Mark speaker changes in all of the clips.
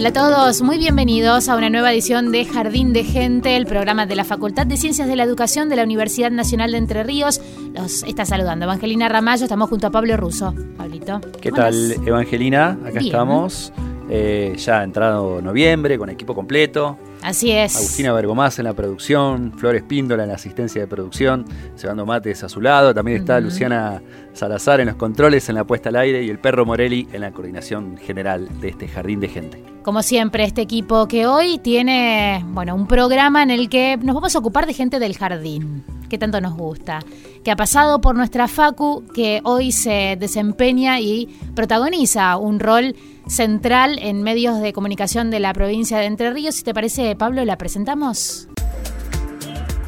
Speaker 1: Hola a todos, muy bienvenidos a una nueva edición de Jardín de Gente, el programa de la Facultad de Ciencias de la Educación de la Universidad Nacional de Entre Ríos. Los está saludando Evangelina Ramallo, estamos junto a Pablo Russo. Pablito.
Speaker 2: ¿Qué
Speaker 1: ¿cómo
Speaker 2: tal? Evangelina? Acá
Speaker 1: Bien.
Speaker 2: estamos. eh, ya ha entrado noviembre con equipo completo.
Speaker 1: Así es.
Speaker 2: Agustina Bergomás en la producción, Flores Píndola en la asistencia de producción, Cebando Mates a su lado. También está. Luciana Salazar en los controles, en la puesta al aire y el perro Morelli en la coordinación general de este jardín de gente.
Speaker 1: Como siempre, este equipo que hoy tiene, bueno, un programa en el que nos vamos a ocupar de gente del jardín, que tanto nos gusta, que ha pasado por nuestra facu, que hoy se desempeña y protagoniza un rol central en medios de comunicación de la provincia de Entre Ríos. Si te parece, Pablo, la presentamos.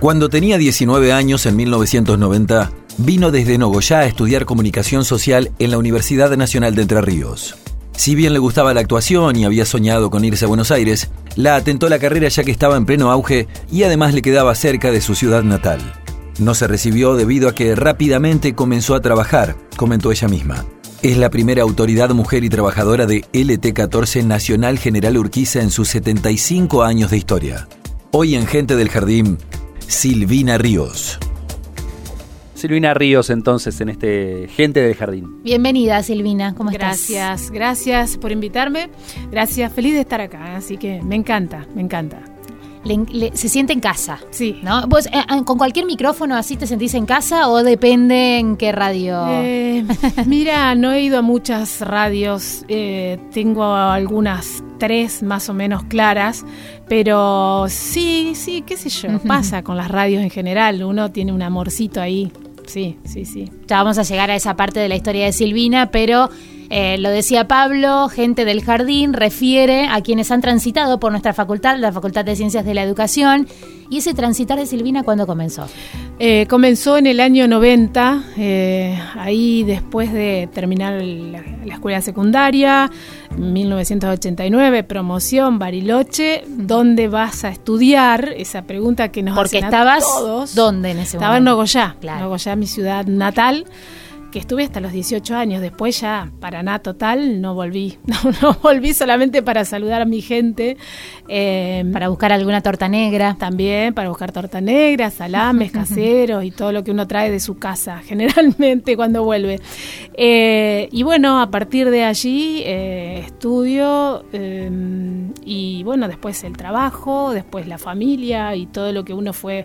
Speaker 3: Cuando tenía 19 años en 1990, vino desde Nogoyá a estudiar comunicación social en la Universidad Nacional de Entre Ríos. Si bien le gustaba la actuación y había soñado con irse a Buenos Aires, la atentó la carrera ya que estaba en pleno auge y además le quedaba cerca de su ciudad natal. No se recibió debido a que rápidamente comenzó a trabajar, comentó ella misma. Es la primera autoridad mujer y trabajadora de LT14 Nacional General Urquiza en sus 75 años de historia. Hoy en Gente del Jardín, Silvina Ríos.
Speaker 2: Silvina Ríos entonces en este Gente del Jardín.
Speaker 1: Bienvenida, Silvina. ¿Cómo estás?
Speaker 4: Gracias, gracias por invitarme. Gracias, feliz de estar acá. Así que me encanta, me encanta.
Speaker 1: Le- le- se siente en casa.
Speaker 4: Sí.
Speaker 1: ¿No? ¿Vos, eh, eh, con cualquier micrófono así te sentís en casa o depende en qué radio?
Speaker 4: Eh, mira, no he ido a muchas radios. eh, tengo algunas tres más o menos claras. Pero sí, sí, qué sé yo. Pasa con las radios en general. Uno tiene un amorcito ahí. Sí, sí, sí.
Speaker 1: Ya vamos a llegar a esa parte de la historia de Silvina, pero eh, lo decía Pablo, gente del jardín, refiere a quienes han transitado por nuestra facultad, la Facultad de Ciencias de la Educación. ¿Y ese transitar de Silvina cuándo comenzó?
Speaker 4: Eh, comenzó en el año 90, eh, ahí después de terminar la, la escuela secundaria, 1989, promoción Bariloche, ¿dónde vas a estudiar? Esa pregunta que nos
Speaker 1: Porque
Speaker 4: hacen a
Speaker 1: estabas,
Speaker 4: todos.
Speaker 1: ¿dónde en ese
Speaker 4: Estaba en
Speaker 1: momento?
Speaker 4: Nogoyá,
Speaker 1: Claro.
Speaker 4: Nogoyá, mi ciudad natal, que estuve hasta los 18 años. Después ya, Paraná total, no volví. No, no volví solamente para saludar a mi gente. eh,
Speaker 1: Para buscar alguna torta negra.
Speaker 4: también para buscar torta negra, salames caseros y todo lo que uno trae de su casa, generalmente cuando vuelve. Eh, y bueno, a partir de allí eh, estudio y bueno, después el trabajo, después la familia y todo lo que uno fue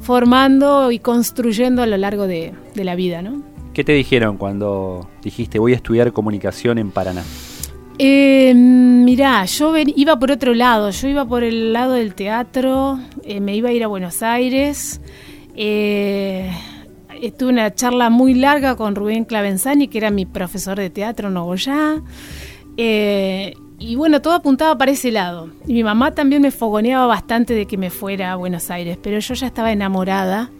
Speaker 4: formando y construyendo a lo largo de, de la vida, ¿no?
Speaker 2: ¿Qué te dijeron cuando dijiste voy a estudiar comunicación en Paraná?
Speaker 4: Eh, mirá, yo iba por otro lado, yo iba por el lado del teatro, eh, me iba a ir a Buenos Aires. eh, tuve una charla muy larga con Rubén Clavenzani, que era mi profesor de teatro en Nogoyá. Eh, y bueno, todo apuntaba para ese lado. Y mi mamá también me fogoneaba bastante de que me fuera a Buenos Aires, pero yo ya estaba enamorada.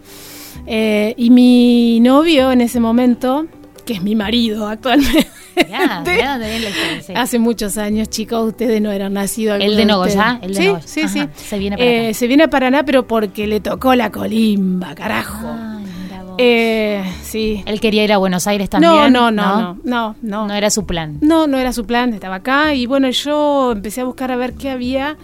Speaker 4: Eh, y mi novio en ese momento, que es mi marido actualmente,
Speaker 1: la historia, sí.
Speaker 4: Hace muchos años, chicos, ustedes no eran nacidos.
Speaker 1: ¿El de. Nogoyá? El de
Speaker 4: sí,
Speaker 1: Nogoyá.
Speaker 4: sí,
Speaker 1: Ajá,
Speaker 4: sí.
Speaker 1: se viene para
Speaker 4: Eh,
Speaker 1: acá.
Speaker 4: se viene a Paraná, pero porque le tocó la colimba, carajo.
Speaker 1: Ay, vos.
Speaker 4: Eh, sí.
Speaker 1: Él quería ir a Buenos Aires también.
Speaker 4: No, no, no, no, no, no.
Speaker 1: No era su plan.
Speaker 4: No, no era su plan, estaba acá y bueno, yo empecé a buscar a ver qué había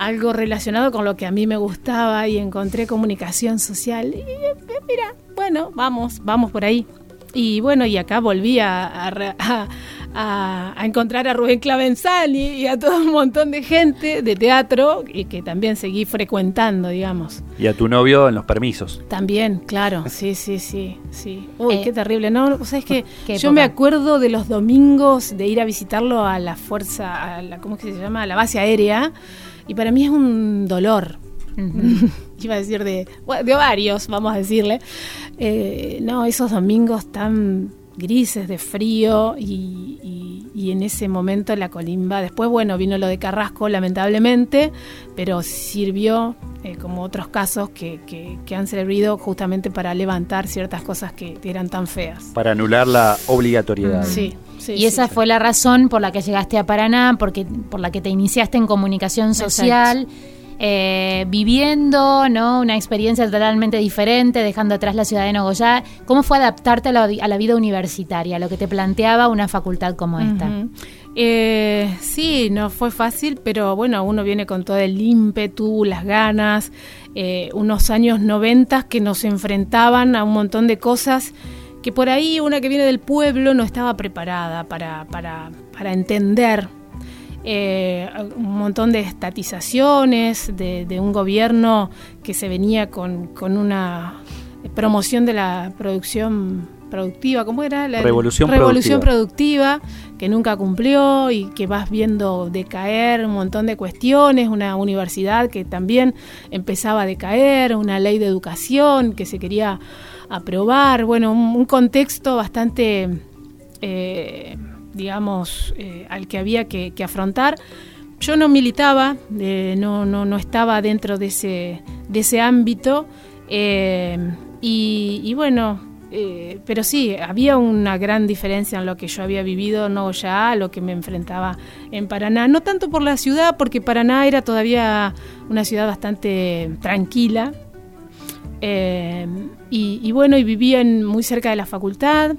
Speaker 4: algo relacionado con lo que a mí me gustaba y encontré comunicación social y eh, mira, bueno, vamos, vamos por ahí. Y bueno, y acá volví a, a re- a- a- encontrar a Rubén Clavenzani y a todo un montón de gente de teatro y que también seguí frecuentando, digamos.
Speaker 2: Y a tu novio en los permisos.
Speaker 4: También, claro, sí, sí, sí, sí. Uy,
Speaker 1: Eh,
Speaker 4: qué terrible, ¿no? O sea, es que
Speaker 1: ¿qué
Speaker 4: yo
Speaker 1: época?
Speaker 4: me acuerdo de los domingos de ir a visitarlo a la fuerza, a la, ¿cómo es que se llama? A la base aérea, y para mí es un dolor. Iba a decir de, de ovarios, vamos a decirle. Eh, no, esos domingos tan grises de frío y, y- y en ese momento la colimba. Después, bueno, vino lo de Carrasco, lamentablemente, pero sirvió, eh, como otros casos que, que- que han servido justamente para levantar ciertas cosas que eran tan feas.
Speaker 2: Para anular la obligatoriedad.
Speaker 4: Sí, sí.
Speaker 1: y esa fue la razón por la que llegaste a Paraná, porque por la que te iniciaste en comunicación social, eh, viviendo ¿no? una experiencia totalmente diferente, dejando atrás la ciudad de Nogoyá. ¿Cómo fue adaptarte a la, a la vida universitaria, a lo que te planteaba una facultad como esta?
Speaker 4: Eh, sí, no fue fácil, pero bueno, uno viene con todo el ímpetu, las ganas, eh, unos años noventas que nos enfrentaban a un montón de cosas que por ahí una que viene del pueblo no estaba preparada para, para, para entender. Eh, un montón de estatizaciones, de, de un gobierno que se venía con, con una promoción de la producción productiva, ¿cómo era? La,
Speaker 2: Revolución
Speaker 4: Revolución productiva, que nunca cumplió y que vas viendo decaer un montón de cuestiones, una universidad que también empezaba a decaer, una ley de educación que se quería aprobar, bueno, un, contexto bastante, eh, digamos, eh, al que había que, afrontar. Yo no militaba, eh, no, no, no estaba dentro de ese, de ese ámbito y, bueno, pero sí, había una gran diferencia en lo que yo había vivido, no ya a lo que me enfrentaba en Paraná. No tanto por la ciudad, porque Paraná era todavía una ciudad bastante tranquila. Eh, y, y bueno, y vivía muy cerca de la facultad,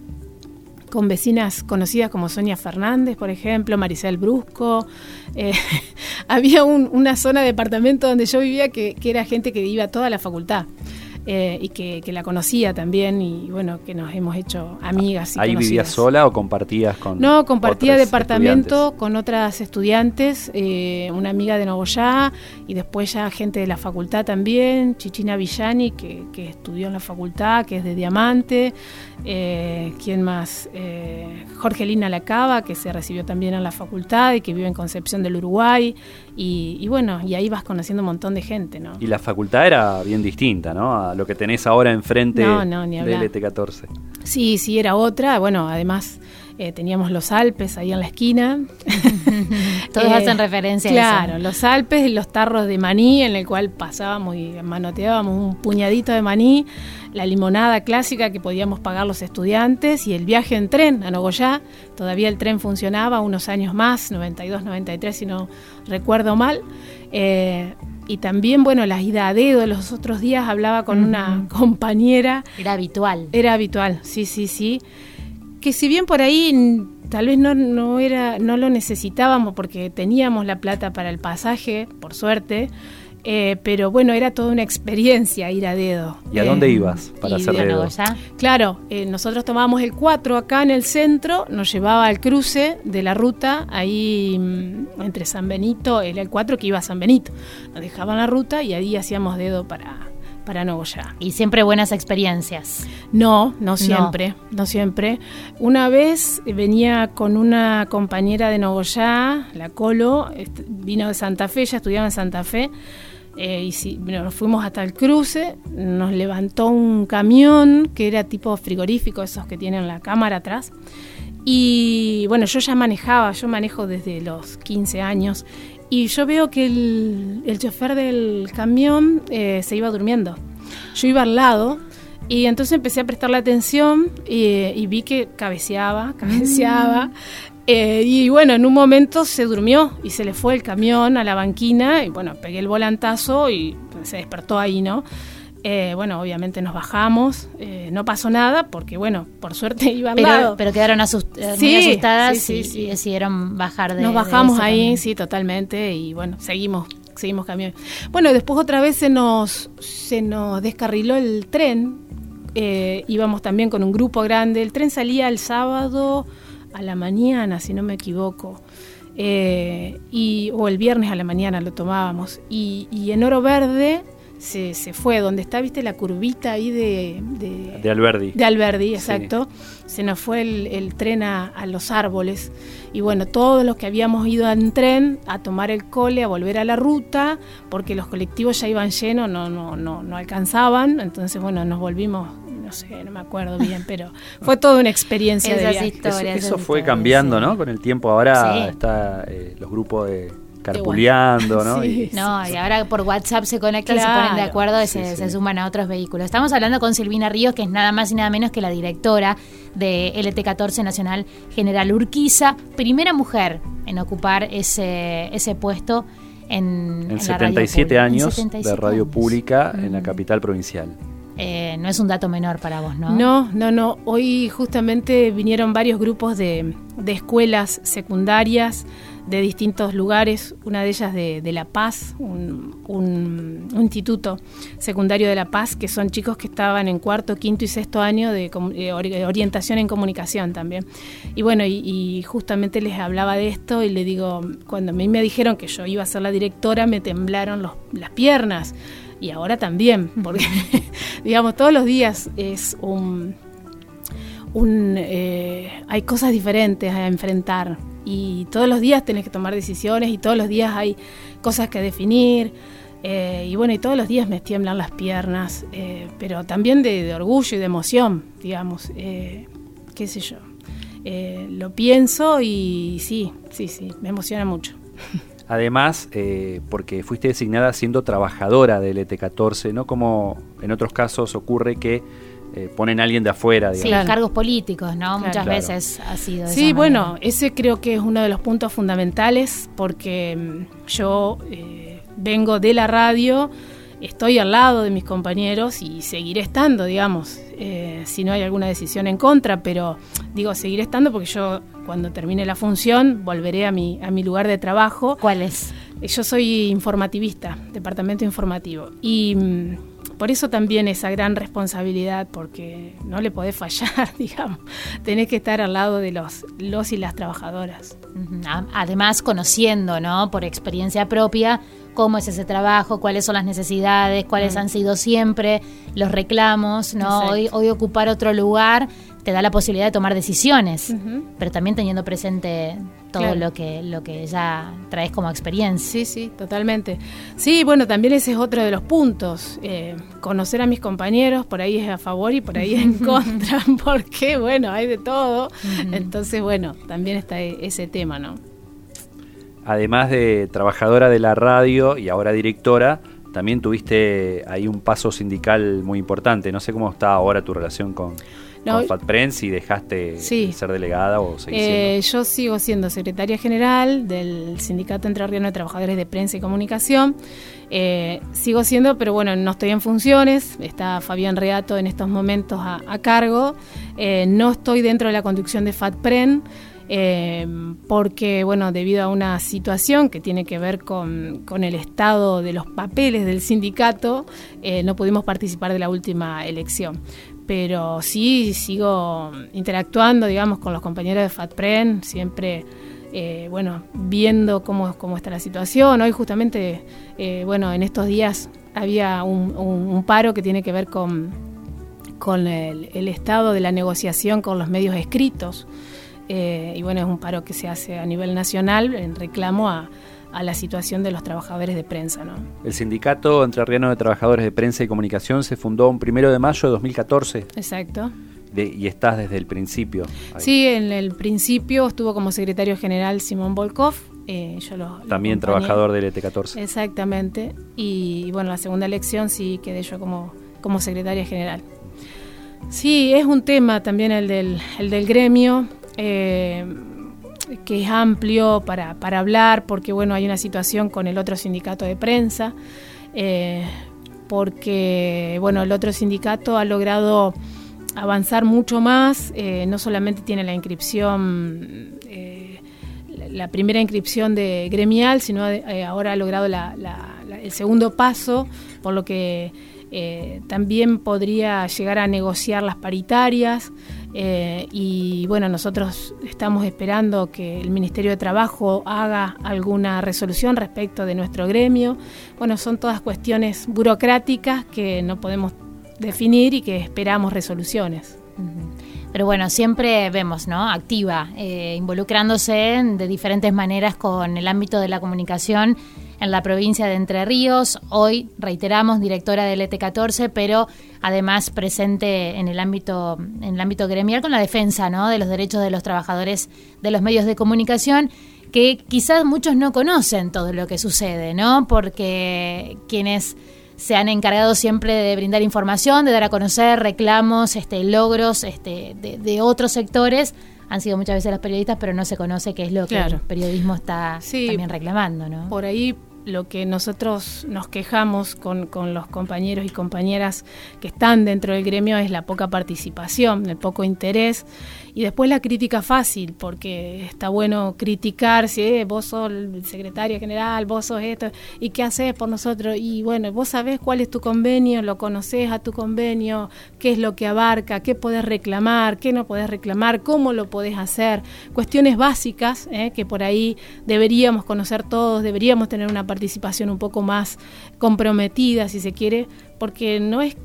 Speaker 4: con vecinas conocidas como Sonia Fernández, por ejemplo, Maricel Brusco. Eh, había un- una zona de departamento donde yo vivía que, que era gente que iba a toda la facultad. Eh, y que, que la conocía también y bueno, que nos hemos hecho amigas. Y
Speaker 2: ¿Ahí vivías sola o compartías con
Speaker 4: No, compartía departamento con otras estudiantes, eh, una amiga de Nogoyá y después ya gente de la facultad también, Chichina Villani, que, que estudió en la facultad, que es de Diamante, eh, ¿quién más? Eh, Jorgelina Lacaba, que se recibió también en la facultad y que vive en Concepción del Uruguay, y, y bueno, y ahí vas conociendo un montón de gente, ¿no?
Speaker 2: Y la facultad era bien distinta, ¿no? A lo que tenés ahora enfrente
Speaker 4: No, no,
Speaker 2: del
Speaker 4: hablar.
Speaker 2: ET14.
Speaker 4: Sí, sí, era otra. Bueno, además eh, teníamos los Alpes ahí en la esquina.
Speaker 1: Todos
Speaker 4: Eh,
Speaker 1: hacen referencia a
Speaker 4: Claro,
Speaker 1: eso.
Speaker 4: los Alpes y los tarros de maní, en el cual pasábamos y manoteábamos un puñadito de maní, la limonada clásica que podíamos pagar los estudiantes y el viaje en tren a Nogoyá. Todavía el tren funcionaba unos años más, 92, 93, si no recuerdo mal. Eh, y también, bueno, la ida a dedo. Los otros días hablaba con una compañera
Speaker 1: Era habitual.
Speaker 4: era habitual, sí, sí, sí. Que si bien por ahí tal vez no, no era, no lo necesitábamos porque teníamos la plata para el pasaje, por suerte, eh, pero bueno, era toda una experiencia ir a dedo.
Speaker 2: ¿Y a
Speaker 4: Eh,
Speaker 2: dónde ibas para hacer
Speaker 4: de-
Speaker 2: dedo?
Speaker 4: Claro, eh, nosotros tomábamos el 4 acá en el centro, nos llevaba al cruce de la ruta, ahí mm, entre San Benito, era el 4 que iba a San Benito. Nos dejaban la ruta y ahí hacíamos dedo para, para Nogoyá.
Speaker 1: Y siempre buenas experiencias.
Speaker 4: No, no siempre, no. siempre. Una vez venía con una compañera de Nogoyá, la Colo, vino de Santa Fe, ella estudiaba en Santa Fe, eh, y si, bueno, nos fuimos hasta el cruce, nos levantó un camión que era tipo frigorífico, esos que tienen la cámara atrás. Y bueno, yo ya manejaba, yo manejo desde los 15 años, y yo veo que el, el chofer del camión eh, se iba durmiendo. Yo iba al lado Y entonces empecé a prestarle atención y, vi que cabeceaba, cabeceaba. Eh, y bueno, en un momento se durmió y se le fue el camión a la banquina y bueno, pegué el volantazo y se despertó ahí, ¿no? Eh, bueno, obviamente nos bajamos, eh, no pasó nada porque, bueno, por suerte iba al
Speaker 1: Pero,
Speaker 4: lado.
Speaker 1: pero quedaron asust- eh, muy asustadas
Speaker 4: sí, sí,
Speaker 1: y, decidieron bajar de
Speaker 4: Nos bajamos ahí, sí, totalmente, y bueno, seguimos, seguimos cambiando. Bueno, después otra vez se nos, se nos descarriló el tren, eh, íbamos también con un grupo grande, el tren salía el sábado a la mañana, si no me equivoco, eh, y, o el viernes a la mañana lo tomábamos, y, y en Oro Verde se, se fue, donde está, viste, la curvita ahí de... de-
Speaker 2: De Alberdi.
Speaker 4: de Alberdi, exacto. Se nos fue el, el tren a, a los árboles. Y bueno, todos los que habíamos ido en tren a tomar el cole, a volver a la ruta, porque los colectivos ya iban llenos, no, no, no, no alcanzaban. Entonces, bueno, nos volvimos, no sé, no me acuerdo bien, pero fue toda una experiencia de
Speaker 1: Esas
Speaker 4: viaje.
Speaker 1: historias.
Speaker 2: Eso, fue
Speaker 1: historias,
Speaker 2: cambiando,
Speaker 1: sí.
Speaker 2: ¿no? Con el tiempo ahora
Speaker 1: Sí.
Speaker 2: está eh, los grupos de carpuleando, ¿no?
Speaker 4: Sí.
Speaker 2: Y-
Speaker 1: No, y ahora por WhatsApp se conectan, se
Speaker 4: Claro.
Speaker 1: ponen de acuerdo y se,
Speaker 2: Sí,
Speaker 1: se suman a otros vehículos. Estamos hablando con Silvina Ríos, que es nada más y nada menos que la directora de LT14 Nacional General Urquiza, primera mujer en ocupar ese, ese puesto en,
Speaker 2: en
Speaker 1: en la radio
Speaker 2: 77
Speaker 1: pública. En
Speaker 2: años
Speaker 1: 77
Speaker 2: de radio
Speaker 1: años.
Speaker 2: pública en la
Speaker 1: Mm.
Speaker 2: capital provincial.
Speaker 1: Eh, no es un dato menor para vos, ¿no?
Speaker 4: No, no, no. Hoy justamente vinieron varios grupos de, de escuelas secundarias de distintos lugares, una de ellas de, de La Paz, un, un- un instituto secundario de La Paz, que son chicos que estaban en cuarto, quinto y sexto año de, de ori- orientación en comunicación también. Y bueno, y, y justamente les hablaba de esto y le digo, cuando a mí me dijeron que yo iba a ser la directora, me temblaron los- las piernas. Y ahora también, porque digamos, todos los días es un, un eh, hay cosas diferentes a enfrentar y todos los días tenés que tomar decisiones y todos los días hay cosas que definir eh, y bueno y todos los días me tiemblan las piernas eh, pero también de, orgullo y de emoción digamos eh, qué sé yo. Lo pienso y sí sí sí me emociona mucho.
Speaker 2: Además, porque fuiste designada siendo trabajadora del ET14, no como en otros casos ocurre que eh, ponen a alguien de afuera,
Speaker 1: Sí,
Speaker 2: digamos.
Speaker 4: Claro.
Speaker 1: cargos políticos, ¿no? Muchas
Speaker 2: Claro.
Speaker 1: veces ha sido de
Speaker 4: Sí,
Speaker 1: esa
Speaker 4: bueno,
Speaker 1: manera.
Speaker 4: ese creo que es uno de los puntos fundamentales porque mm, yo eh, vengo de la radio, estoy al lado de mis compañeros y seguiré estando, digamos, eh, si no hay alguna decisión en contra, pero digo, seguiré estando porque yo cuando termine la función volveré a mi, a mi lugar de trabajo.
Speaker 1: ¿Cuál es?
Speaker 4: Yo soy informativista, departamento informativo. Y mm, por eso también esa gran responsabilidad, porque no le podés fallar, digamos. Tenés que estar al lado de los, los y las trabajadoras.
Speaker 1: Además, conociendo, ¿no? Por experiencia propia, cómo es ese trabajo, cuáles son las necesidades, cuáles
Speaker 4: Mm.
Speaker 1: han sido siempre los reclamos, ¿no? Hoy, hoy ocupar otro lugar te da la posibilidad de tomar decisiones, pero también teniendo presente todo
Speaker 4: Claro.
Speaker 1: lo que lo que ya traes como experiencia.
Speaker 4: Sí, sí, totalmente. Sí, bueno, también ese es otro de los puntos. eh, conocer a mis compañeros, por ahí es a favor y por ahí es en contra, porque, bueno, hay de todo. Entonces, bueno, también está e- ese tema, ¿no?
Speaker 2: Además de trabajadora de la radio y ahora directora, también tuviste ahí un paso sindical muy importante. No sé cómo está ahora tu relación con,
Speaker 4: No,
Speaker 2: con FatPren, si dejaste
Speaker 4: Sí.
Speaker 2: de ser delegada o seguís
Speaker 4: Eh, yo sigo siendo secretaria general del Sindicato Entrerriano de Trabajadores de Prensa y Comunicación. Eh, sigo siendo, pero bueno, no estoy en funciones. Está Fabián Reato en estos momentos a, a cargo. Eh, no estoy dentro de la conducción de FATPREN. eh, porque, bueno, debido a una situación que tiene que ver con, con el estado de los papeles del sindicato, eh, no pudimos participar de la última elección pero sí sigo interactuando, digamos, con los compañeros de FATPREN, siempre, eh, bueno, viendo cómo, cómo está la situación. Hoy justamente, eh, bueno, en estos días había un, paro que tiene que ver con, con el, el estado de la negociación con los medios escritos. Eh, y bueno, es un paro que se hace a nivel nacional en reclamo a, a la situación de los trabajadores de prensa, ¿no?
Speaker 2: El Sindicato Entrerriano de Trabajadores de Prensa y Comunicación se fundó un primero de mayo de 2014
Speaker 4: Exacto.
Speaker 2: de- y estás desde el principio. ahí.
Speaker 4: Sí, en el principio estuvo como secretario general Simón Volkov. eh, yo lo, lo
Speaker 2: También trabajador del ET14.
Speaker 4: Exactamente. Y, bueno, la segunda elección sí quedé yo como, como secretaria general. Sí, es un tema también el del, el del gremio. Eh, que es amplio para, para, hablar, porque bueno, hay una situación con el otro sindicato de prensa, eh, porque bueno, el otro sindicato ha logrado avanzar mucho más, eh, no solamente tiene la inscripción, eh, la primera inscripción de gremial, sino ahora ha logrado la, la, el segundo paso, por lo que también podría llegar a negociar las paritarias eh, y bueno, nosotros estamos esperando que el Ministerio de Trabajo haga alguna resolución respecto de nuestro gremio. Bueno, son todas cuestiones burocráticas que no podemos definir y que esperamos resoluciones.
Speaker 1: Pero bueno, siempre vemos, ¿no? Activa, eh, involucrándose de diferentes maneras con el ámbito de la comunicación en la provincia de Entre Ríos. Hoy, reiteramos, directora del ET14, pero además presente en el ámbito, en el ámbito gremial con la defensa ¿no? de los derechos de los trabajadores de los medios de comunicación que quizás muchos no conocen todo lo que sucede, ¿no? Porque quienes se han encargado siempre de brindar información, de dar a conocer reclamos, este, logros este, de, de otros sectores, han sido muchas veces los periodistas, pero no se conoce qué es lo claro. que el periodismo está sí, también reclamando, ¿no?
Speaker 4: Por ahí lo que nosotros nos quejamos con, con, los compañeros y compañeras que están dentro del gremio es la poca participación, el poco interés y después la crítica fácil, porque está bueno criticar si vos sos el secretario general, vos sos esto, y qué haces por nosotros. Y bueno, vos sabés cuál es tu convenio, lo conocés a tu convenio, qué es lo que abarca, qué podés reclamar, qué no podés reclamar, cómo lo podés hacer. Cuestiones básicas eh, que por ahí deberíamos conocer todos, deberíamos tener una participación un poco más comprometida, si se quiere, porque no es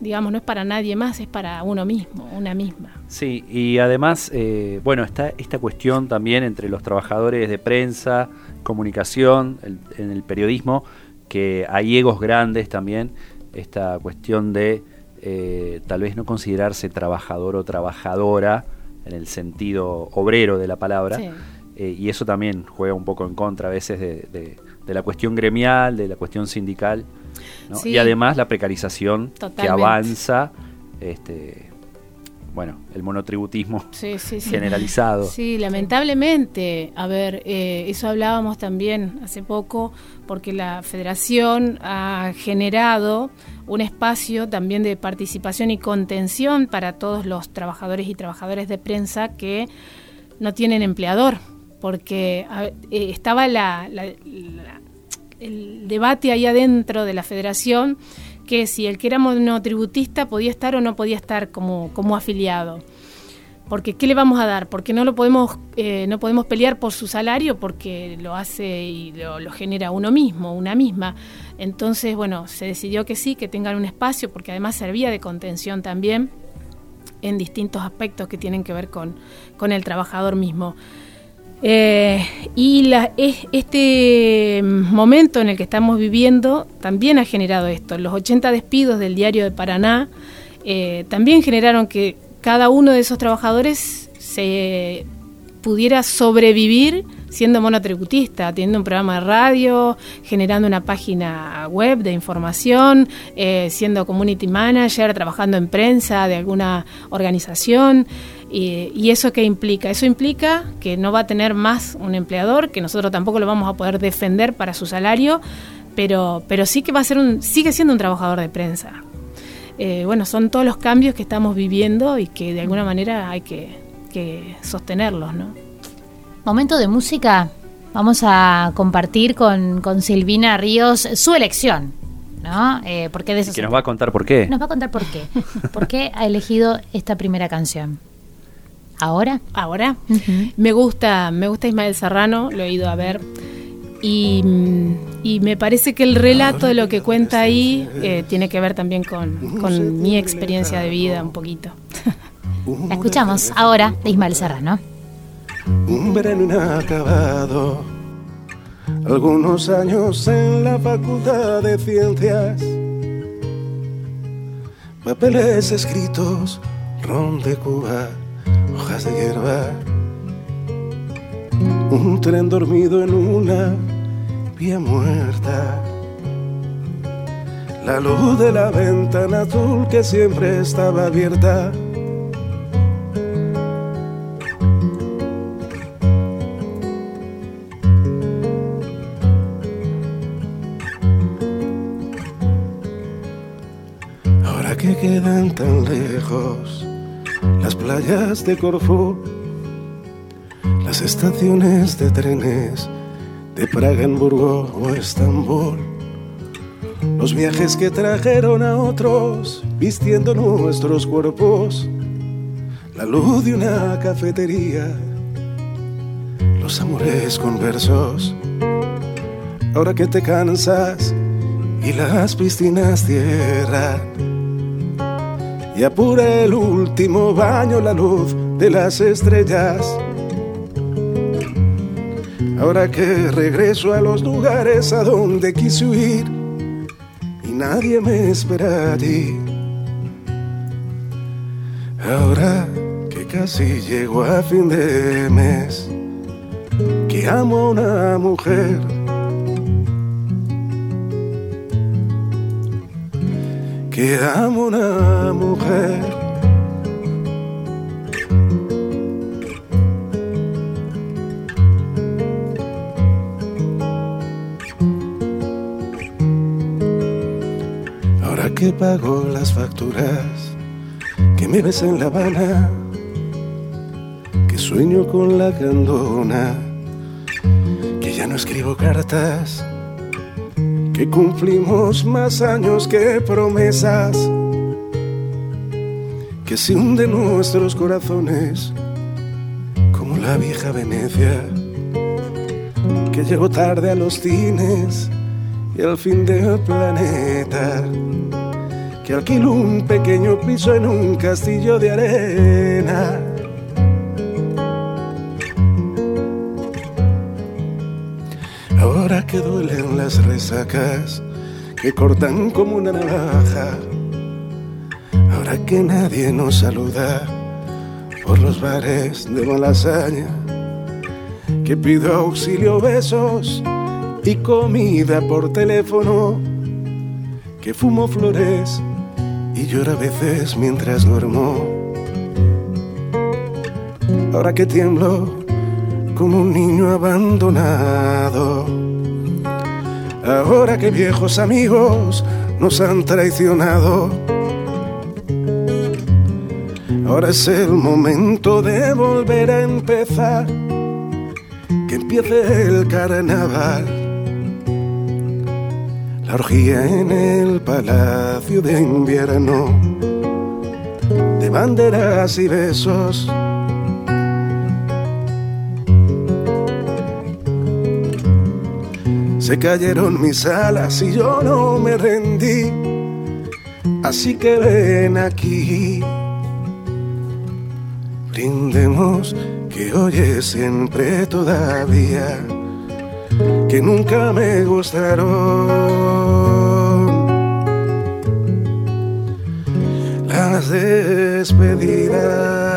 Speaker 4: digamos, no es para nadie más, es para uno mismo, una misma.
Speaker 2: Sí, y además, eh, bueno, está esta cuestión también entre los trabajadores de prensa, comunicación, el, en el periodismo, que hay egos grandes también, esta cuestión de eh, tal vez no considerarse trabajador o trabajadora en el sentido obrero de la palabra, sí. eh, y eso también juega un poco en contra a veces de, de, de la cuestión gremial, de la cuestión sindical. ¿no? Sí. Y además la precarización Totalmente. que avanza, este, bueno, el monotributismo
Speaker 4: sí, sí,
Speaker 2: generalizado.
Speaker 4: Sí, lamentablemente, a ver, eh, eso hablábamos también hace poco, porque la federación ha generado un espacio también de participación y contención para todos los trabajadores y trabajadoras de prensa que no tienen empleador, porque eh, estaba la, el debate ahí adentro de la federación que si el que era monotributista podía estar o no podía estar como, como afiliado. Porque ¿qué le vamos a dar? Porque no lo podemos, eh, no podemos pelear por su salario porque lo hace y lo, lo, genera uno mismo, una misma. Entonces, bueno, se decidió que sí, que tengan un espacio, porque además servía de contención también en distintos aspectos que tienen que ver con, con el trabajador mismo. Eh, y la, es, este momento en el que estamos viviendo también ha generado esto. Los 80 despidos del diario de Paraná eh, también generaron que cada uno de esos trabajadores se pudiera sobrevivir siendo monotributista, teniendo un programa de radio, generando una página web de información, eh, siendo community manager, trabajando en prensa de alguna organización. Y, y, eso qué implica? Eso implica que no va a tener más un empleador, que nosotros tampoco lo vamos a poder defender para su salario, pero, pero sí que va a ser un, sigue siendo un trabajador de prensa. Eh, bueno, son todos los cambios que estamos viviendo y que de alguna manera hay que, que sostenerlos, ¿no?
Speaker 1: Momento de música. Vamos a compartir con, con Silvina Ríos su elección. ¿No? Eh, porque de eso
Speaker 2: que nos va a contar por qué.
Speaker 1: Nos va a contar por qué. ¿Por qué ha elegido esta primera canción? ¿Ahora?
Speaker 4: Ahora. Uh -huh. Me gusta, me gusta Ismael Serrano, lo he ido a ver. Y, y, me parece que el relato de lo que cuenta ahí eh, tiene que ver también con, con, mi experiencia de vida un poquito.
Speaker 1: La escuchamos ahora de Ismael Serrano.
Speaker 5: Un verano inacabado, algunos años en la Facultad de Ciencias, papeles escritos, ron de Cuba hojas de hierba, un tren dormido en una vía muerta, la luz de la ventana azul que siempre estaba abierta. Ahora que quedan tan lejos las playas de Corfú, las estaciones de trenes de Praga, Hamburgo o Estambul, los viajes que trajeron a otros vistiendo nuestros cuerpos, la luz de una cafetería, los amores conversos. Ahora que te cansas y las piscinas cierran y apura el último baño la luz de las estrellas. Ahora que regreso a los lugares a donde quise huir y nadie me espera allí. Ahora que casi llego a fin de mes, que amo a una mujer. Que amo una mujer. Ahora que pago las facturas, que me ves en La Habana, que sueño con la candona, que ya no escribo cartas, que cumplimos más años que promesas, que se hunden nuestros corazones como la vieja Venecia, que llego tarde a los cines y al fin del planeta, que alquilo un pequeño piso en un castillo de arena. Ahora que duelen las resacas, que cortan como una navaja, ahora que nadie nos saluda por los bares de Malasaña, que pido auxilio, besos y comida por teléfono, que fumo flores y lloro a veces mientras duermo. Ahora que tiemblo como un niño abandonado, ahora que viejos amigos nos han traicionado. Ahora es el momento de volver a empezar, que empiece el carnaval. La orgía en el palacio de invierno, de banderas y besos. Se cayeron mis alas y yo no me rendí, así que ven aquí. Brindemos que hoy siempre todavía que nunca me gustaron las despedidas.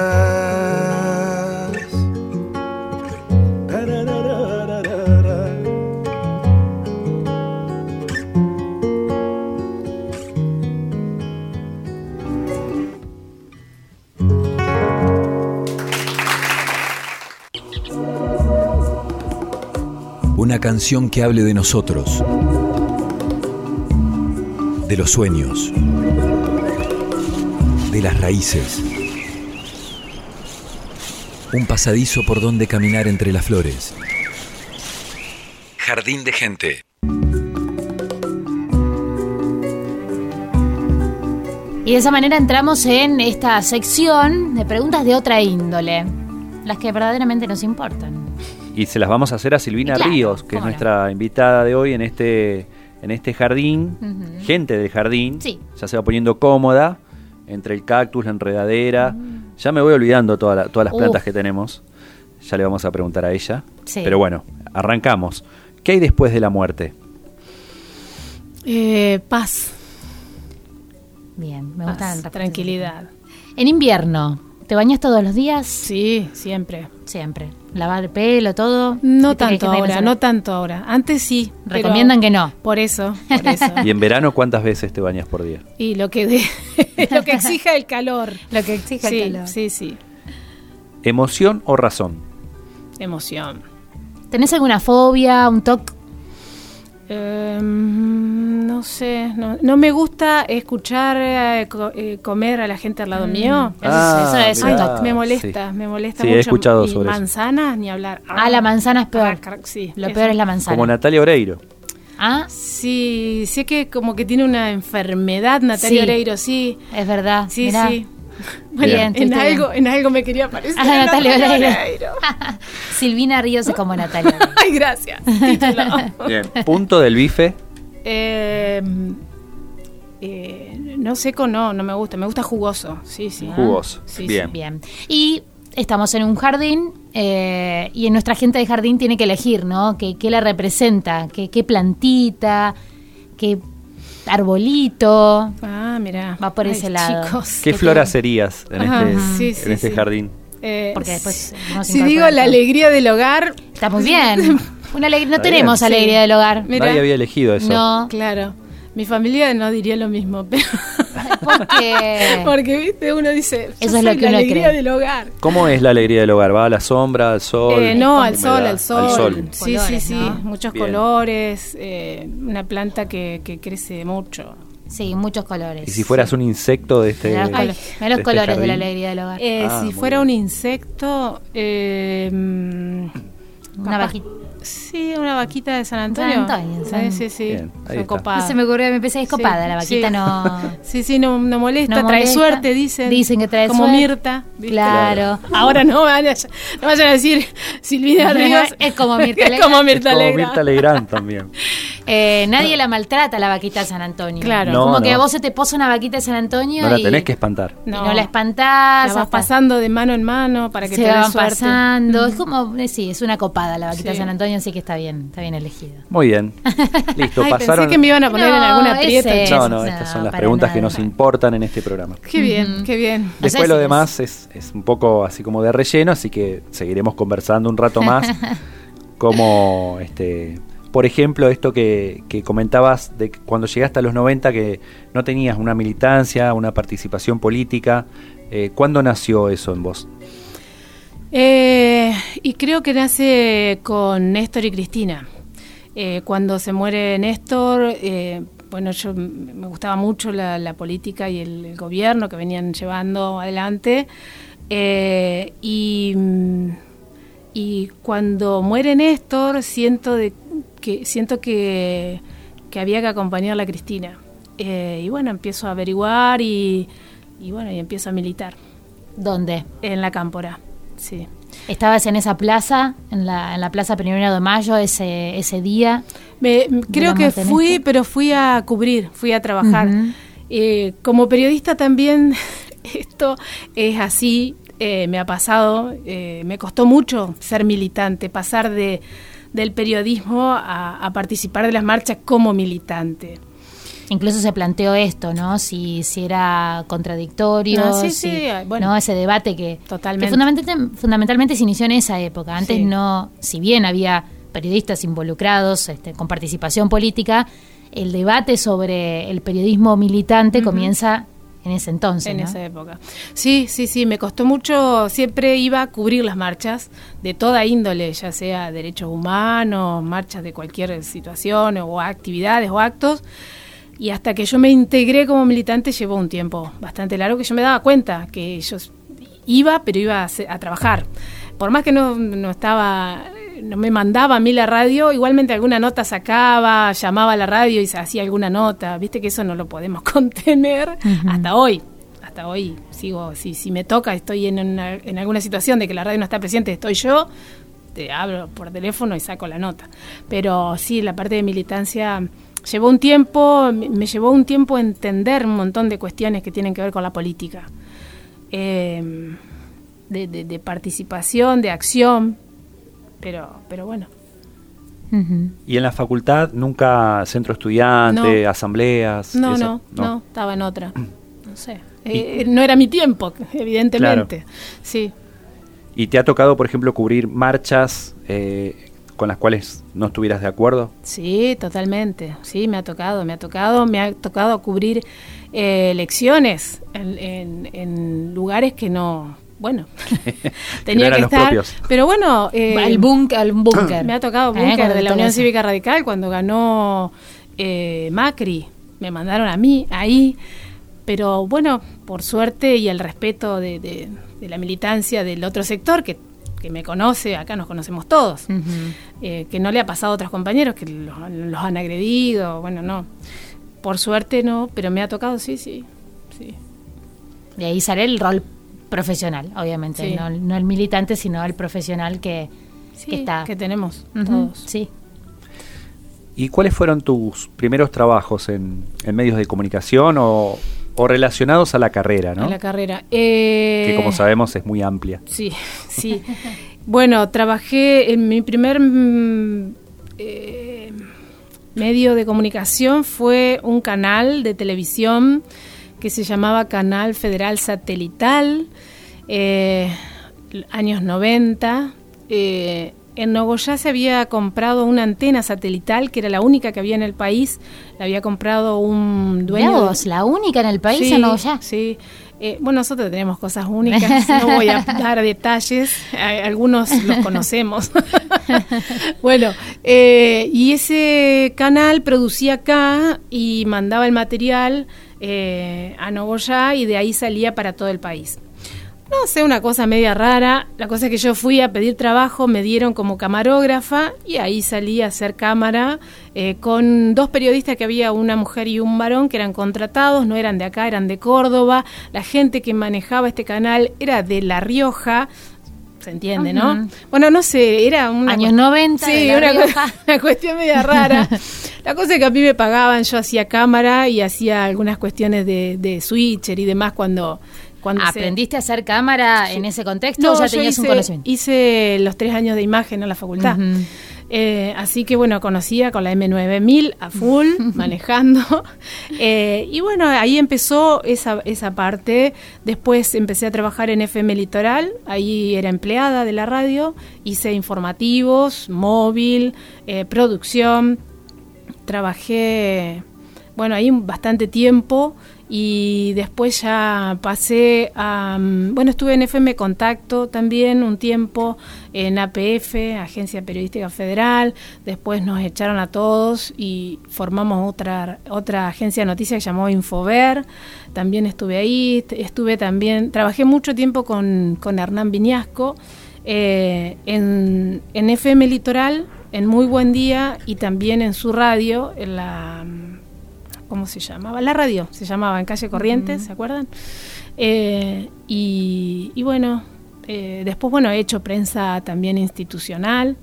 Speaker 3: Canción que hable de nosotros, de los sueños, de las raíces. Un pasadizo por donde caminar entre las flores. Jardín de gente.
Speaker 1: Y de esa manera entramos en esta sección de preguntas de otra índole, las que verdaderamente nos importan.
Speaker 2: Y se las vamos a hacer a Silvina
Speaker 1: Claro,
Speaker 2: Ríos, que es
Speaker 1: no.
Speaker 2: nuestra invitada de hoy en este, en este jardín. Gente del jardín.
Speaker 1: Sí.
Speaker 2: Ya se va poniendo cómoda entre el cactus, la enredadera. Ya me voy olvidando toda la- todas las
Speaker 1: Uf.
Speaker 2: plantas que tenemos. Ya le vamos a preguntar a ella.
Speaker 1: Sí.
Speaker 2: Pero bueno, arrancamos. ¿Qué hay después de la muerte?
Speaker 4: Eh, paz,
Speaker 1: Bien, me
Speaker 4: paz,
Speaker 1: respuestas.
Speaker 4: tranquilidad.
Speaker 1: En invierno, ¿te bañas todos los días?
Speaker 4: Sí, siempre.
Speaker 1: Siempre. Lavar el pelo, todo.
Speaker 4: No tanto ahora, no tanto ahora. Antes sí. pero
Speaker 1: Recomiendan que no.
Speaker 4: Por eso, por eso.
Speaker 2: ¿Y en verano cuántas veces te bañas por día?
Speaker 4: y lo que, de- lo que exija el calor.
Speaker 1: Lo que
Speaker 4: Sí,
Speaker 1: el calor.
Speaker 4: sí, sí.
Speaker 2: ¿Emoción o razón?
Speaker 4: Emoción.
Speaker 1: ¿Tenés alguna fobia, un toque?
Speaker 4: Em, no sé, no, no me gusta escuchar eh, co- eh, comer a la gente al lado mío.
Speaker 1: Eso, eso es
Speaker 4: me molesta,
Speaker 2: sí.
Speaker 4: me molesta
Speaker 2: Sí,
Speaker 4: mucho.
Speaker 2: he escuchado
Speaker 4: y
Speaker 2: sobre eso.
Speaker 4: manzanas, ni hablar.
Speaker 1: Ah, la manzana es peor.
Speaker 4: Ah, sí,
Speaker 1: Lo
Speaker 4: eso.
Speaker 1: peor es la manzana.
Speaker 2: Como Natalia Oreiro.
Speaker 1: Ah,
Speaker 4: Sí, sé que como que tiene una enfermedad, Natalia
Speaker 1: Sí.
Speaker 4: Oreiro, sí.
Speaker 1: es verdad.
Speaker 4: Sí,
Speaker 1: Mirá.
Speaker 4: sí.
Speaker 1: Bien,
Speaker 4: en, algo,
Speaker 1: bien.
Speaker 4: en algo me quería parecer.
Speaker 1: Ah,
Speaker 4: a
Speaker 1: Natalia Oreiro.
Speaker 4: Oreiro.
Speaker 1: Silvina Ríos es como Natalia.
Speaker 4: Ay, gracias. Título.
Speaker 2: Bien. Punto del bife.
Speaker 4: Eh, eh, no seco, no, no me gusta. Me gusta jugoso. Sí, sí.
Speaker 2: Jugoso.
Speaker 4: Sí,
Speaker 2: Bien.
Speaker 1: Bien. Y estamos en un jardín eh, y en nuestra gente de jardín tiene que elegir, ¿no? ¿Qué, qué la representa? ¿Qué, qué plantita? ¿Qué arbolito?
Speaker 4: Ah, mira.
Speaker 1: Va por ese lado.
Speaker 4: Chicos.
Speaker 2: ¿Qué flora serías en
Speaker 4: Ajá,
Speaker 2: este,
Speaker 4: sí,
Speaker 2: en
Speaker 4: sí,
Speaker 2: este
Speaker 4: sí.
Speaker 2: jardín?
Speaker 4: Eh,
Speaker 1: Porque después
Speaker 4: si digo la alegría del hogar,
Speaker 1: Está muy bien. Una no
Speaker 2: bien,
Speaker 1: tenemos
Speaker 4: sí.
Speaker 1: alegría del hogar.
Speaker 4: Mira.
Speaker 2: Nadie había elegido eso.
Speaker 1: No,
Speaker 4: claro. Mi familia no diría lo mismo, pero
Speaker 1: porque
Speaker 4: porque viste uno dice,
Speaker 1: Eso es lo que
Speaker 4: la
Speaker 1: uno
Speaker 4: alegría
Speaker 1: cree.
Speaker 4: del hogar.
Speaker 2: ¿Cómo es la alegría del hogar? ¿Va a la sombra, al sol?
Speaker 4: Eh, no, al sol, al sol.
Speaker 2: Al sol.
Speaker 4: Sí,
Speaker 1: Colores,
Speaker 4: sí, sí.
Speaker 1: ¿no?
Speaker 4: Muchos
Speaker 2: Bien.
Speaker 4: colores. eh, una planta que, que crece mucho.
Speaker 1: sí, muchos colores.
Speaker 2: Y si fueras un insecto de este,
Speaker 4: Ay.
Speaker 1: mirá los
Speaker 2: de este
Speaker 1: colores de la alegría del hogar.
Speaker 4: Eh,
Speaker 2: Ah,
Speaker 4: si fuera
Speaker 2: bien.
Speaker 4: un insecto, eh,
Speaker 1: Una
Speaker 4: capaz-. Sí, una vaquita de San Antonio.
Speaker 1: San Antonio,
Speaker 4: Sí,
Speaker 1: San-
Speaker 4: sí, sí.
Speaker 2: Bien.
Speaker 1: No se me ocurrió, me empecé escopada,
Speaker 4: Sí,
Speaker 1: la vaquita
Speaker 4: sí.
Speaker 1: no...
Speaker 4: Sí, sí, no, no molesta,
Speaker 1: No
Speaker 4: trae
Speaker 1: molesta.
Speaker 4: suerte, dicen.
Speaker 1: Dicen que trae
Speaker 4: Como
Speaker 1: suerte.
Speaker 4: Mirta. ¿viste?
Speaker 1: Claro.
Speaker 4: Ahora no vayan, no vayan a decir Silvina Ríos.
Speaker 1: Es como Mirta
Speaker 4: Es
Speaker 1: Legrand.
Speaker 4: como
Speaker 2: Es
Speaker 4: Mirta
Speaker 2: como
Speaker 4: Legrand.
Speaker 2: Mirta Legrand también.
Speaker 1: Eh, nadie la maltrata la vaquita de San Antonio.
Speaker 4: Claro.
Speaker 2: No,
Speaker 1: como que a vos se te posa una vaquita de San Antonio
Speaker 2: No la
Speaker 1: y,
Speaker 2: tenés que espantar.
Speaker 1: y no. la espantás.
Speaker 4: La vas
Speaker 1: hasta-
Speaker 4: pasando de mano en mano para que
Speaker 1: se
Speaker 4: te dé
Speaker 1: van
Speaker 4: suerte.
Speaker 1: pasando. Es como, eh, sí, es una copada la vaquita de. San Antonio, así que está bien, está bien elegida.
Speaker 2: Muy bien. Listo,
Speaker 4: Ay,
Speaker 2: pasaron.
Speaker 4: pensé que me iban a poner en
Speaker 1: No,
Speaker 4: algún aprieto.
Speaker 1: ese-
Speaker 2: No, no,
Speaker 1: No,
Speaker 2: estas son las preguntas
Speaker 1: nada.
Speaker 2: que nos importan en este programa.
Speaker 4: Qué bien, qué bien.
Speaker 2: Después lo
Speaker 1: si
Speaker 2: demás es, es un poco así como de relleno, así que seguiremos conversando un rato más. como, este, por ejemplo, esto que, que comentabas de que cuando llegaste a los 90 que no tenías una militancia, una participación política. Eh, ¿Cuándo nació eso en vos?
Speaker 4: Eh, y creo que nace con Néstor y Cristina. Eh, cuando se muere Néstor, eh, bueno, yo me gustaba mucho la, la política y el, el gobierno que venían llevando adelante. Y, mm, y cuando muere Néstor, siento de, que siento que, que había que acompañarla a Cristina. Y bueno, empiezo a averiguar y, y bueno, y empiezo a militar
Speaker 1: ¿Dónde?
Speaker 4: en la cámpora. Sí.
Speaker 1: ¿Estabas en esa plaza, en la, en la plaza Primero de Mayo, ese, ese día?
Speaker 4: Me, creo que fui,
Speaker 1: este-
Speaker 4: pero fui a cubrir, fui a trabajar. Eh, como periodista también esto es así, eh, me ha pasado, eh, me costó mucho ser militante, pasar de, del periodismo a, a participar de las marchas como militante.
Speaker 1: Incluso se planteó esto, ¿no? Si, si era contradictorio,
Speaker 4: No, sí,
Speaker 1: si-
Speaker 4: sí, bueno.
Speaker 1: ¿no? Ese debate que,
Speaker 4: Totalmente.
Speaker 1: que fundamentalmente, fundamentalmente se inició en esa época. Antes
Speaker 4: Sí.
Speaker 1: no, si bien había periodistas involucrados este, con participación política, el debate sobre el periodismo militante comienza en ese entonces,
Speaker 4: en
Speaker 1: ¿no?
Speaker 4: esa época. Sí, sí, sí, me costó mucho, siempre iba a cubrir las marchas de toda índole, ya sea derechos humanos, marchas de cualquier situación o actividades o actos. Y hasta que yo me integré como militante llevó un tiempo bastante largo que yo me daba cuenta que yo iba, pero iba a, a trabajar. Por más que no, no estaba, no me mandaba a mí la radio, igualmente alguna nota sacaba, llamaba a la radio y se hacía alguna nota. Viste que eso no lo podemos contener hasta hoy. Hasta hoy sigo, si, si me toca, estoy en, una- en alguna situación de que la radio no está presente, estoy yo, te hablo por teléfono y saco la nota. Pero sí, la parte de militancia llevó un tiempo, me llevó un tiempo entender un montón de cuestiones que tienen que ver con la política. Eh, de, de- de participación, de acción, pero, pero bueno.
Speaker 2: ¿Y en la facultad nunca centro estudiante,
Speaker 4: No.
Speaker 2: asambleas?
Speaker 4: No, no, no, estaba en otra. No sé. Eh, no era mi tiempo, evidentemente. Sí.
Speaker 2: ¿Y te ha tocado, por ejemplo, cubrir marchas eh, con las cuales no estuvieras de acuerdo?
Speaker 4: Sí, totalmente. Sí, me ha tocado, me ha tocado, me ha tocado cubrir eh, elecciones en, en- en lugares que no, bueno, tenía que estar.
Speaker 2: propios.
Speaker 4: Pero bueno, eh,
Speaker 1: el búnker, el búnker.
Speaker 4: me ha tocado
Speaker 1: Eh,
Speaker 4: búnker de la Unión
Speaker 1: eso.
Speaker 4: Cívica Radical cuando ganó eh, Macri. Me mandaron a mí ahí. Pero bueno, por suerte y el respeto de, de- de la militancia del otro sector, que, que me conoce, acá nos conocemos todos, eh, que no le ha pasado a otros compañeros que los, los han agredido, bueno, no. Por suerte no, pero me ha tocado, sí, sí. sí.
Speaker 1: De ahí sale el rol profesional, obviamente.
Speaker 4: Sí.
Speaker 1: No, no el militante, sino el profesional que,
Speaker 4: Sí,
Speaker 1: que está.
Speaker 4: que tenemos todos.
Speaker 1: Sí.
Speaker 2: ¿Y cuáles fueron tus primeros trabajos en, en medios de comunicación o, o relacionados a la carrera, ¿no?
Speaker 4: En la carrera. Eh,
Speaker 2: Que como sabemos es muy amplia.
Speaker 4: Sí, sí. bueno, trabajé en mi primer mm, eh, medio de comunicación fue un canal de televisión que se llamaba Canal Federal Satelital, eh, años 90. En Nogoyá se había comprado una antena satelital, que era la única que había en el país. La había comprado un dueño.
Speaker 1: Vos, la única en el país
Speaker 4: Sí,
Speaker 1: en Nogoyá.
Speaker 4: Sí. Eh, bueno, nosotros tenemos cosas únicas, no voy a dar detalles, algunos los conocemos. bueno, eh, y ese canal producía acá y mandaba el material eh, a Nogoyá y de ahí salía para todo el país. No sé, una cosa media rara. La cosa es que yo fui a pedir trabajo, me dieron como camarógrafa y ahí salí a hacer cámara eh, con dos periodistas que había, una mujer y un varón, que eran contratados, no eran de acá, eran de Córdoba. La gente que manejaba este canal era de La Rioja. Se entiende, ¿no? Bueno, no sé, era una
Speaker 1: Años
Speaker 4: cu-
Speaker 1: 90
Speaker 4: Sí, una, cu- una cuestión media rara. La cosa es que a mí me pagaban, yo hacía cámara y hacía algunas cuestiones de, de switcher y demás cuando... cuando se-
Speaker 1: ¿Aprendiste a hacer cámara en ese contexto
Speaker 4: no,
Speaker 1: o ya tenías un
Speaker 4: hice-
Speaker 1: conocimiento?
Speaker 4: Hice los tres años de imagen en la facultad. Eh, así que bueno, conocía con la M9000 a full, manejando. Eh, y bueno, ahí empezó esa, esa parte. Después empecé a trabajar en FM Litoral, ahí era empleada de la radio. Hice informativos, móvil, eh, producción. Trabajé, bueno, ahí bastante tiempo y después ya pasé a, mm, bueno, estuve en FM Contacto también un tiempo, en APF, Agencia Periodística Federal, después nos echaron a todos y formamos otra, otra agencia de noticias que se llamó Infover, también estuve ahí, est- estuve también, trabajé mucho tiempo con, con Hernán Viñasco, eh, en, en FM Litoral, en Muy Buen Día y también en su radio, en la... ¿Cómo se llamaba? La radio, se llamaba en Calle Corrientes, ¿se acuerdan? Eh, y, y bueno, eh, después, bueno, he hecho prensa también institucional.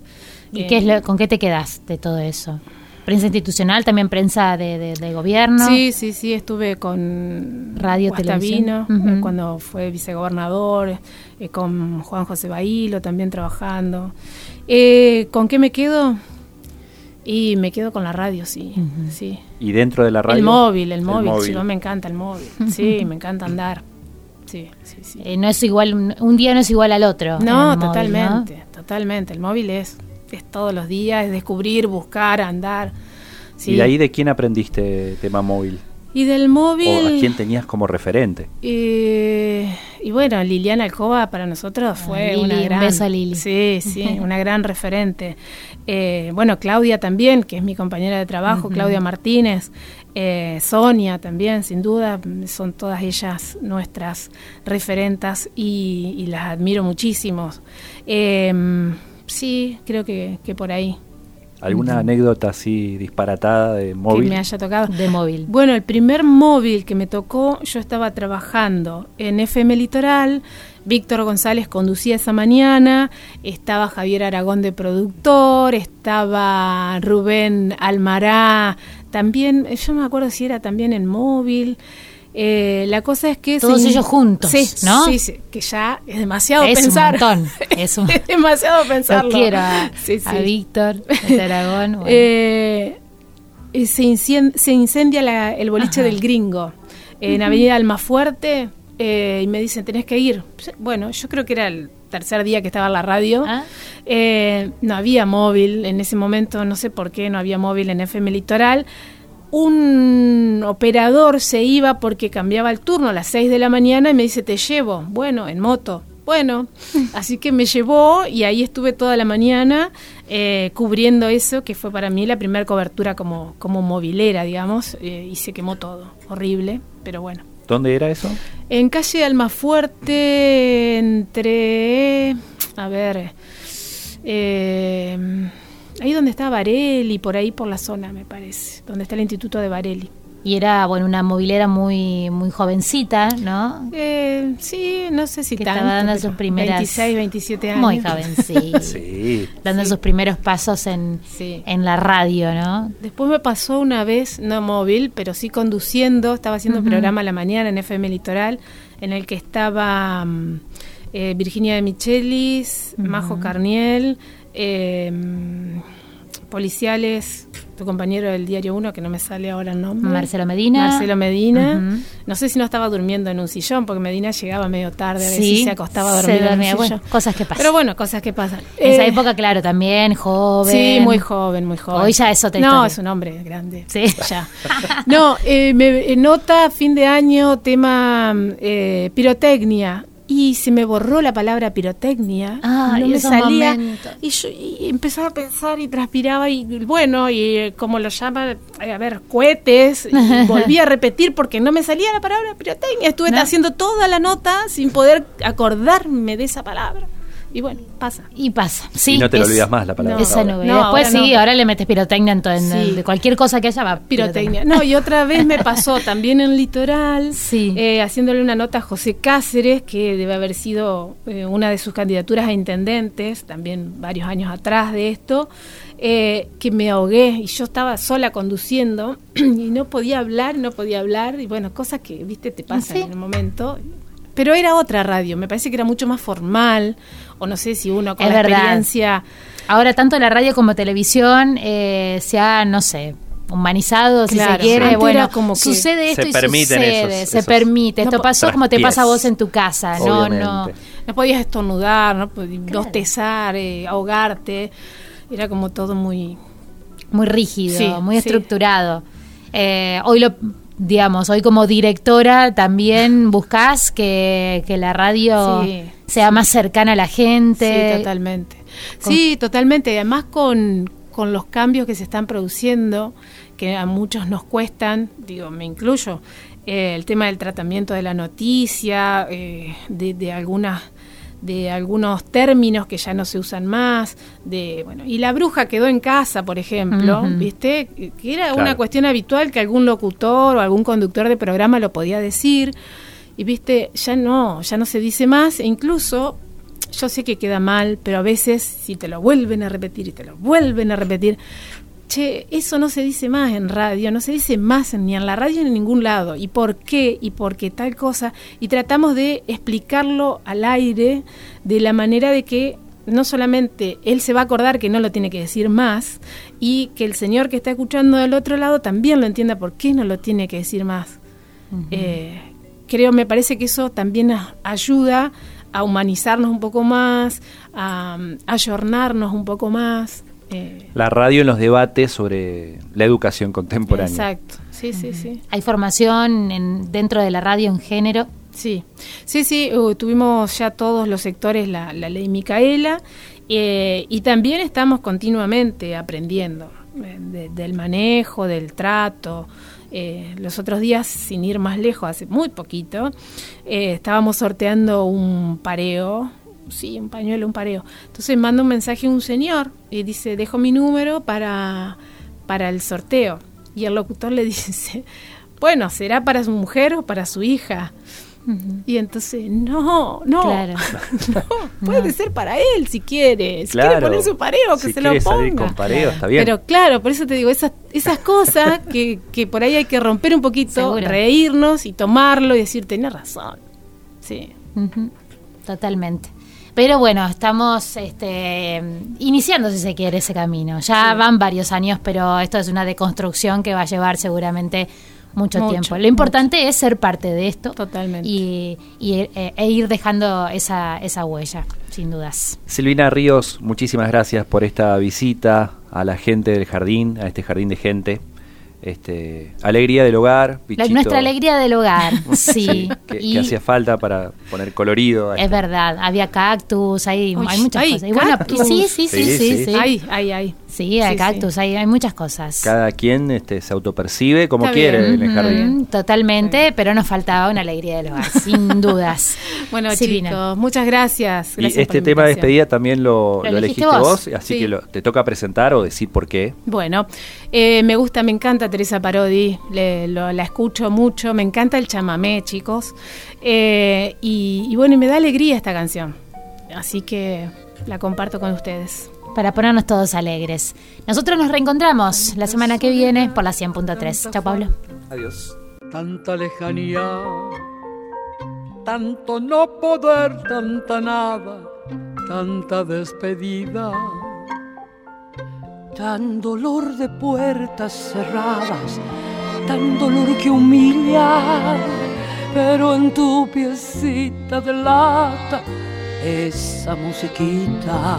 Speaker 1: ¿Y
Speaker 4: Eh,
Speaker 1: qué es lo- con qué te quedas de todo eso? ¿Prensa institucional, también prensa de, de- de gobierno?
Speaker 4: Sí, sí, sí, estuve con
Speaker 1: Radio,
Speaker 4: Guastavino,
Speaker 1: televisión.
Speaker 4: Eh, cuando fue vicegobernador, eh, con Juan José Bailo también trabajando. Eh, ¿Con qué me quedo? Y me quedo con la radio, sí, sí.
Speaker 2: ¿Y dentro de la radio?
Speaker 4: El móvil, el móvil, sí, no me encanta el móvil. Sí, me encanta andar. Sí, sí, sí.
Speaker 1: Eh, no es igual, un, un día no es igual al otro.
Speaker 4: No,
Speaker 1: el móvil,
Speaker 4: totalmente, totalmente. El móvil es, es todos los días, es descubrir, buscar, andar. Sí.
Speaker 2: ¿Y de ahí de quién aprendiste tema móvil?
Speaker 4: Y del móvil...
Speaker 2: ¿O a quién tenías como referente?
Speaker 4: Eh, y bueno, Liliana Alcoba para nosotros fue
Speaker 1: Ah, Lili,
Speaker 4: una
Speaker 1: un
Speaker 4: gran,
Speaker 1: beso a Lili.
Speaker 4: Sí, sí, una gran referente. Eh, bueno, Claudia también, que es mi compañera de trabajo, Claudia Martínez, eh, Sonia también, sin duda, son todas ellas nuestras referentas y, y las admiro muchísimo. Eh, sí, creo que, que por ahí
Speaker 2: ¿Alguna anécdota así disparatada de móvil?
Speaker 4: que me haya tocado.
Speaker 1: De móvil.
Speaker 4: Bueno, el primer móvil que me tocó, yo estaba trabajando en FM Litoral, Víctor González conducía esa mañana, estaba Javier Aragón de productor, estaba Rubén Almará, también, eh, yo no me acuerdo si era también en móvil. Eh, la cosa es que...
Speaker 1: Todos ellos juntos,
Speaker 4: sí,
Speaker 1: ¿no?
Speaker 4: Sí, sí, que ya es demasiado
Speaker 1: Es un
Speaker 4: pensar.
Speaker 1: montón, es un-
Speaker 4: demasiado pensarlo.
Speaker 1: Lo quiero a,
Speaker 4: Sí, sí.
Speaker 1: a Víctor de Aragón. bueno.
Speaker 4: Eh, se, incien- se incendia la- el boliche
Speaker 1: Ajá.
Speaker 4: del gringo en Avenida Almafuerte eh, y me dicen, tenés que ir. Bueno, yo creo que era el tercer día que estaba en la radio.
Speaker 1: Ah.
Speaker 4: Eh, no había móvil en ese momento, no sé por qué no había móvil en FM Litoral. Un operador se iba porque cambiaba el turno a las 6 de la mañana y me dice, te llevo. Bueno, en moto. Bueno, así que me llevó y ahí estuve toda la mañana eh, cubriendo eso, que fue para mí la primera cobertura como, como movilera, digamos, eh, y se quemó todo. Horrible, pero bueno.
Speaker 2: ¿Dónde era eso?
Speaker 4: En calle Almafuerte, entre. A ver. eh, ahí donde está Varelli, por ahí por la zona, me parece. Donde está el Instituto de Varelli.
Speaker 1: Y era, bueno, una movilera muy, muy jovencita, ¿no?
Speaker 4: Eh, sí, no sé si
Speaker 1: Que
Speaker 4: tanto.
Speaker 1: estaba dando sus primeras-
Speaker 4: 26, 27 años.
Speaker 1: Muy jovencita.
Speaker 2: Sí.
Speaker 1: Dando
Speaker 4: Sí.
Speaker 1: sus primeros pasos en,
Speaker 4: Sí.
Speaker 1: en la radio, ¿no?
Speaker 4: Después me pasó una vez, no móvil, pero sí conduciendo, estaba haciendo un
Speaker 1: Ujú.
Speaker 4: programa a la mañana en FM Litoral, en el que estaba mm, eh, Virginia de Michelis, Majo Carniel, eh, mm, policiales, tu compañero del Diario 1, que no me sale ahora el nombre.
Speaker 1: Marcelo Medina.
Speaker 4: Marcelo Medina. No sé si no estaba durmiendo en un sillón, porque Medina llegaba medio tarde, a veces
Speaker 1: Sí,
Speaker 4: se acostaba a
Speaker 1: se
Speaker 4: dormir en
Speaker 1: dormía.
Speaker 4: un
Speaker 1: Bueno,
Speaker 4: sillón.
Speaker 1: cosas que pasan.
Speaker 4: Pero bueno, cosas que pasan.
Speaker 1: En esa
Speaker 4: Eh,
Speaker 1: época, claro, también joven.
Speaker 4: Sí, muy joven, muy joven.
Speaker 1: Hoy ya es otra
Speaker 4: No,
Speaker 1: historia.
Speaker 4: es un hombre grande.
Speaker 1: Sí.
Speaker 4: Ya. No, eh, me eh, nota fin de año tema mm, eh, pirotecnia. Y se me borró la palabra pirotecnia.
Speaker 1: Ah,
Speaker 4: no
Speaker 1: y
Speaker 4: me salía.
Speaker 1: momentos.
Speaker 4: Y yo y empezaba a pensar y transpiraba. Y bueno, y eh, como lo llaman, eh, a ver, cohetes. Y volví a repetir porque no me salía la palabra pirotecnia. Estuve
Speaker 1: No.
Speaker 4: haciendo toda la nota sin poder acordarme de esa palabra. Y bueno, pasa.
Speaker 1: Y pasa. Sí,
Speaker 2: y no te lo
Speaker 1: es-
Speaker 2: olvidas más la palabra.
Speaker 4: No.
Speaker 1: Esa nube.
Speaker 4: No,
Speaker 1: Después
Speaker 4: ahora
Speaker 1: sí,
Speaker 4: no.
Speaker 1: ahora le metes pirotecnia en, todo, en
Speaker 4: Sí.
Speaker 1: de cualquier cosa que haya va
Speaker 4: Pirotecnia. No, y otra vez me pasó también en Litoral,
Speaker 1: Sí.
Speaker 4: eh, haciéndole una nota a José Cáceres, que debe haber sido eh, una de sus candidaturas a intendentes, también varios años atrás de esto, eh, que me ahogué y yo estaba sola conduciendo y no podía hablar, no podía hablar, y bueno, cosas que, viste, te pasan
Speaker 1: Sí.
Speaker 4: en el momento. Pero era otra radio, me parece que era mucho más formal, o no sé si uno con
Speaker 1: Es
Speaker 4: la
Speaker 1: verdad.
Speaker 4: experiencia...
Speaker 1: Ahora tanto la radio como televisión eh, se ha, no sé, humanizado, si
Speaker 4: Claro,
Speaker 1: se quiere. Bueno,
Speaker 4: como que
Speaker 1: sucede esto
Speaker 2: se
Speaker 1: y
Speaker 2: permiten
Speaker 1: sucede,
Speaker 2: esos-
Speaker 1: se
Speaker 2: esos
Speaker 1: permite. Esto
Speaker 4: No,
Speaker 1: pasó como te pasa a vos en tu casa, no, no.
Speaker 4: No podías estornudar, no podías bostezar, eh, ahogarte. Era como todo muy...
Speaker 1: Muy rígido,
Speaker 4: Sí,
Speaker 1: muy
Speaker 4: sí.
Speaker 1: estructurado. Eh, hoy lo, digamos, hoy como directora también buscas que, que la radio
Speaker 4: Sí,
Speaker 1: sea más cercana a la gente.
Speaker 4: Sí, totalmente. Sí, totalmente. Además con, con los cambios que se están produciendo, que a muchos nos cuestan, digo, me incluyo, eh, el tema del tratamiento de la noticia, eh, de, de algunas de algunos términos que ya no se usan más, de bueno, y la bruja quedó en casa, por ejemplo. ¿viste? Que era
Speaker 2: Claro.
Speaker 4: una cuestión habitual que algún locutor o algún conductor de programa lo podía decir. Y viste, ya no, ya no se dice más, e incluso yo sé que queda mal, pero a veces si te lo vuelven a repetir y te lo vuelven a repetir, che, eso no se dice más en radio, no se dice más ni en la radio ni en ningún lado. ¿Y por qué? ¿Y por qué tal cosa? Y tratamos de explicarlo al aire de la manera de que no solamente él se va a acordar que no lo tiene que decir más y que el señor que está escuchando del otro lado también lo entienda por qué no lo tiene que decir más. Eh, creo, me parece que eso también a- ayuda a humanizarnos un poco más, a mm, ayornarnos un poco más. Eh,
Speaker 2: La radio en los debates sobre la educación contemporánea.
Speaker 4: exacto, sí, sí, sí.
Speaker 1: Hay formación en, dentro de la radio en género.
Speaker 4: Sí, sí, sí, uh, tuvimos ya todos los sectores la, la ley Micaela eh, y también estamos continuamente aprendiendo eh, de- del manejo, del trato. Eh, los otros días, sin ir más lejos, hace muy poquito, eh, estábamos sorteando un pareo, sí, un pañuelo, un pareo. Entonces manda un mensaje a un señor y dice, dejo mi número para, para el sorteo. Y el locutor le dice, bueno, ¿será para su mujer o para su hija? Y entonces, no, no,
Speaker 1: Claro.
Speaker 4: no, puede ser para él si quiere. Si
Speaker 2: Claro.
Speaker 4: quiere poner su pareo, que
Speaker 2: Si
Speaker 4: se lo ponga.
Speaker 2: salir con pareo, está bien.
Speaker 4: Pero claro, por eso te digo, esas, esas cosas que, que por ahí hay que romper un poquito,
Speaker 1: Seguro.
Speaker 4: reírnos y tomarlo y decir, tenés razón. Sí.
Speaker 1: Totalmente. Pero bueno, estamos este, iniciando, si se quiere, ese camino. Ya van varios años, pero esto es una deconstrucción que va a llevar seguramente mucho,
Speaker 4: Mucho,
Speaker 1: tiempo. Lo importante es ser parte de esto
Speaker 4: Totalmente.
Speaker 1: y, y, eh, e ir dejando esa, esa huella, sin dudas.
Speaker 2: Silvina Ríos, muchísimas gracias por esta visita a la gente del jardín, a este jardín de gente. Este, alegría del hogar,
Speaker 1: La- nuestra alegría del hogar, sí.
Speaker 2: que, hacía falta para poner colorido. a
Speaker 1: es
Speaker 2: este-
Speaker 1: verdad, había cactus, hay,
Speaker 4: Uy,
Speaker 1: hay muchas
Speaker 4: hay
Speaker 1: cosas.
Speaker 4: Cactus.
Speaker 1: y sí, sí, sí,
Speaker 2: Sí,
Speaker 1: sí,
Speaker 2: sí.
Speaker 1: sí.
Speaker 4: Ay, ay, ay.
Speaker 1: Sí, hay
Speaker 4: Sí,
Speaker 1: cactus, Hay, hay muchas cosas.
Speaker 2: Cada quien este, se autopercibe como
Speaker 4: Está
Speaker 2: quiere
Speaker 4: bien.
Speaker 2: en el jardín.
Speaker 1: Mm, totalmente, pero nos faltaba una alegría del hogar, sin dudas.
Speaker 4: Bueno,
Speaker 1: Silvina.
Speaker 4: chicos, muchas gracias.
Speaker 2: Y
Speaker 4: Gracias
Speaker 2: este tema de despedida también lo,
Speaker 1: Lo
Speaker 2: lo
Speaker 1: elegiste
Speaker 2: elegiste
Speaker 1: vos.
Speaker 2: vos, así
Speaker 4: Sí.
Speaker 2: que lo- te toca presentar o decir por qué.
Speaker 4: Bueno, eh, me gusta, me encanta Teresa Parodi, le- lo- la escucho mucho, me encanta el chamamé, chicos. Eh, y, y bueno, y me da alegría esta canción. Así que la comparto con ustedes.
Speaker 1: Para ponernos todos alegres. Nosotros nos reencontramos la semana que viene por la 100.3. Chao, Pablo.
Speaker 2: Adiós.
Speaker 6: tanta lejanía, tanto no poder, tanta nada, tanta despedida, tan dolor de puertas cerradas, tan dolor que humilla, pero en tu piecita de lata, esa musiquita.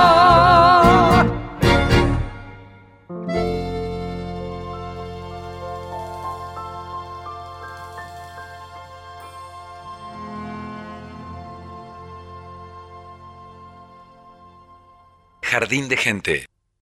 Speaker 3: Jardín de gente.